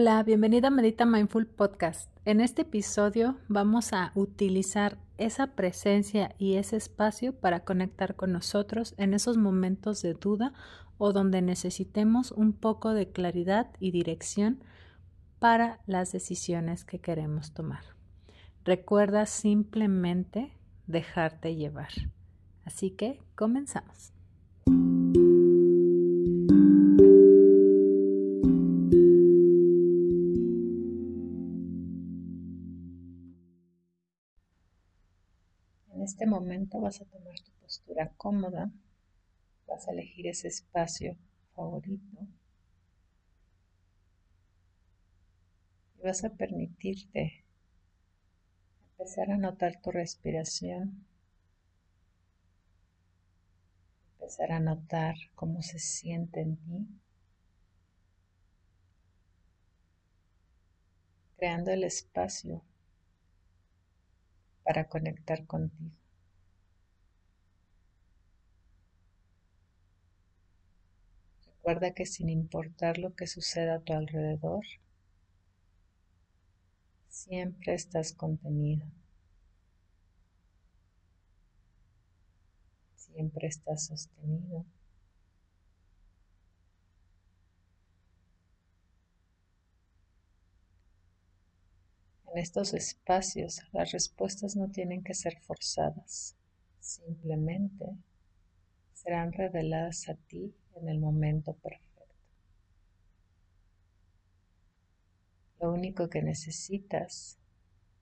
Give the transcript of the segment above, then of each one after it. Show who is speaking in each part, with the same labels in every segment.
Speaker 1: Hola, bienvenida a Medita Mindful Podcast. En este episodio vamos a utilizar esa presencia y ese espacio para conectar con nosotros en esos momentos de duda o donde necesitemos un poco de claridad y dirección para las decisiones que queremos tomar. Recuerda simplemente dejarte llevar. Así que comenzamos. Momento vas a tomar tu postura cómoda, vas a elegir ese espacio favorito y vas a permitirte empezar a notar tu respiración, empezar a notar cómo se siente en ti, creando el espacio para conectar contigo. Recuerda que sin importar lo que suceda a tu alrededor, siempre estás contenido. Siempre estás sostenido. En estos espacios las respuestas no tienen que ser forzadas, simplemente serán reveladas a ti en el momento perfecto. Lo único que necesitas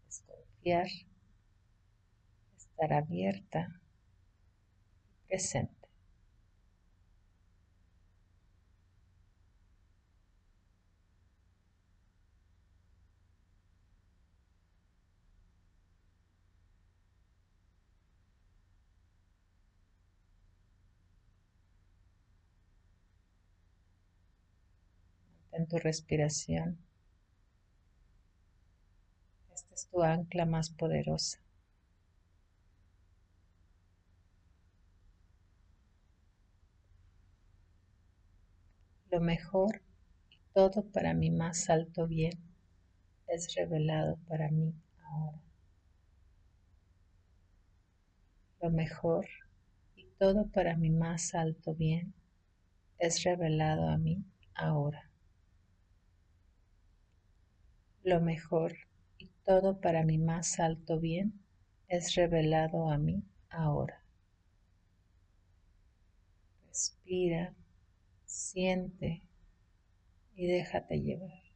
Speaker 1: es confiar, estar abierta y presente. En tu respiración. Esta es tu ancla más poderosa. Lo mejor y todo para mi más alto bien es revelado para mí ahora. Lo mejor y todo para mi más alto bien es revelado a mí ahora lo mejor y todo para mi más alto bien es revelado a mí ahora. Respira, siente y déjate llevar.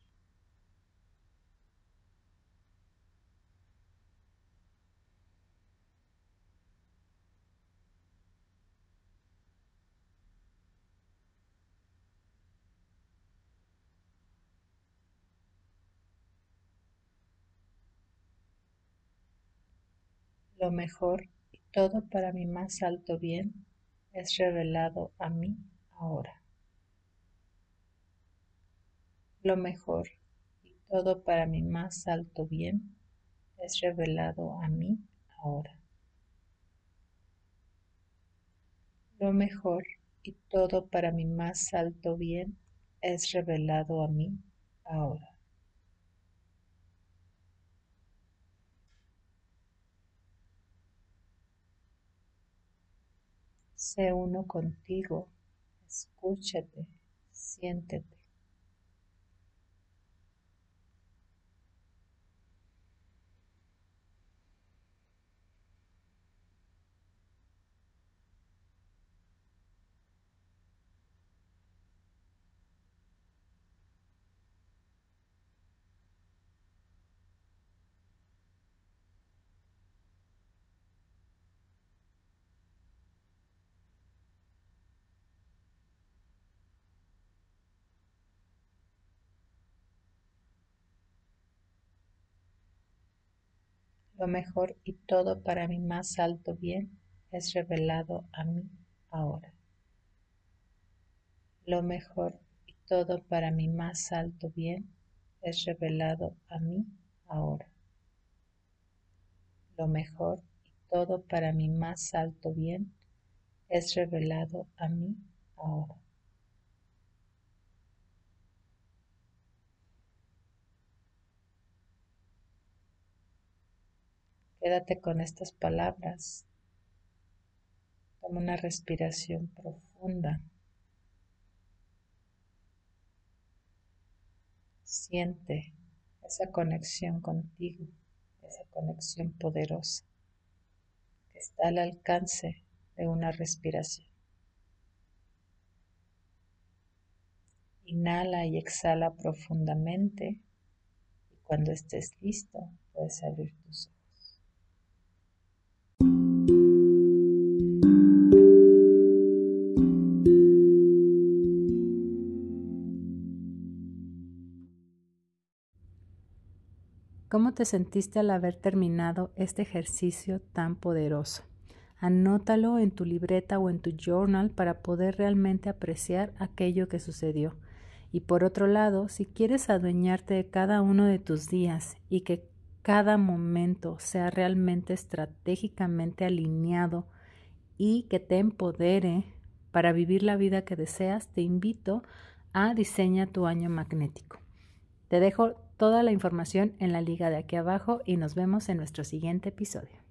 Speaker 1: Lo mejor y todo para mi más alto bien es revelado a mí ahora. Lo mejor y todo para mi más alto bien es revelado a mí ahora. Lo mejor y todo para mi más alto bien es revelado a mí ahora. Sé uno contigo, escúchate, siéntete. Lo mejor y todo para mi más alto bien es revelado a mí ahora. Lo mejor y todo para mi más alto bien es revelado a mí ahora. Lo mejor y todo para mi más alto bien es revelado a mí ahora.
Speaker 2: Quédate con estas palabras. Toma una respiración profunda. Siente esa conexión contigo, esa conexión poderosa que está al alcance de una respiración. Inhala y exhala profundamente y cuando estés listo puedes abrir tus ojos. ¿Cómo te sentiste al haber terminado este ejercicio tan poderoso? Anótalo en tu libreta o en tu journal para poder realmente apreciar aquello que sucedió. Y por otro lado, si quieres adueñarte de cada uno de tus días y que cada momento sea realmente estratégicamente alineado y que te empodere para vivir la vida que deseas, te invito a Diseña tu año magnético. Te dejo toda la información en la liga de aquí abajo y nos vemos en nuestro siguiente episodio.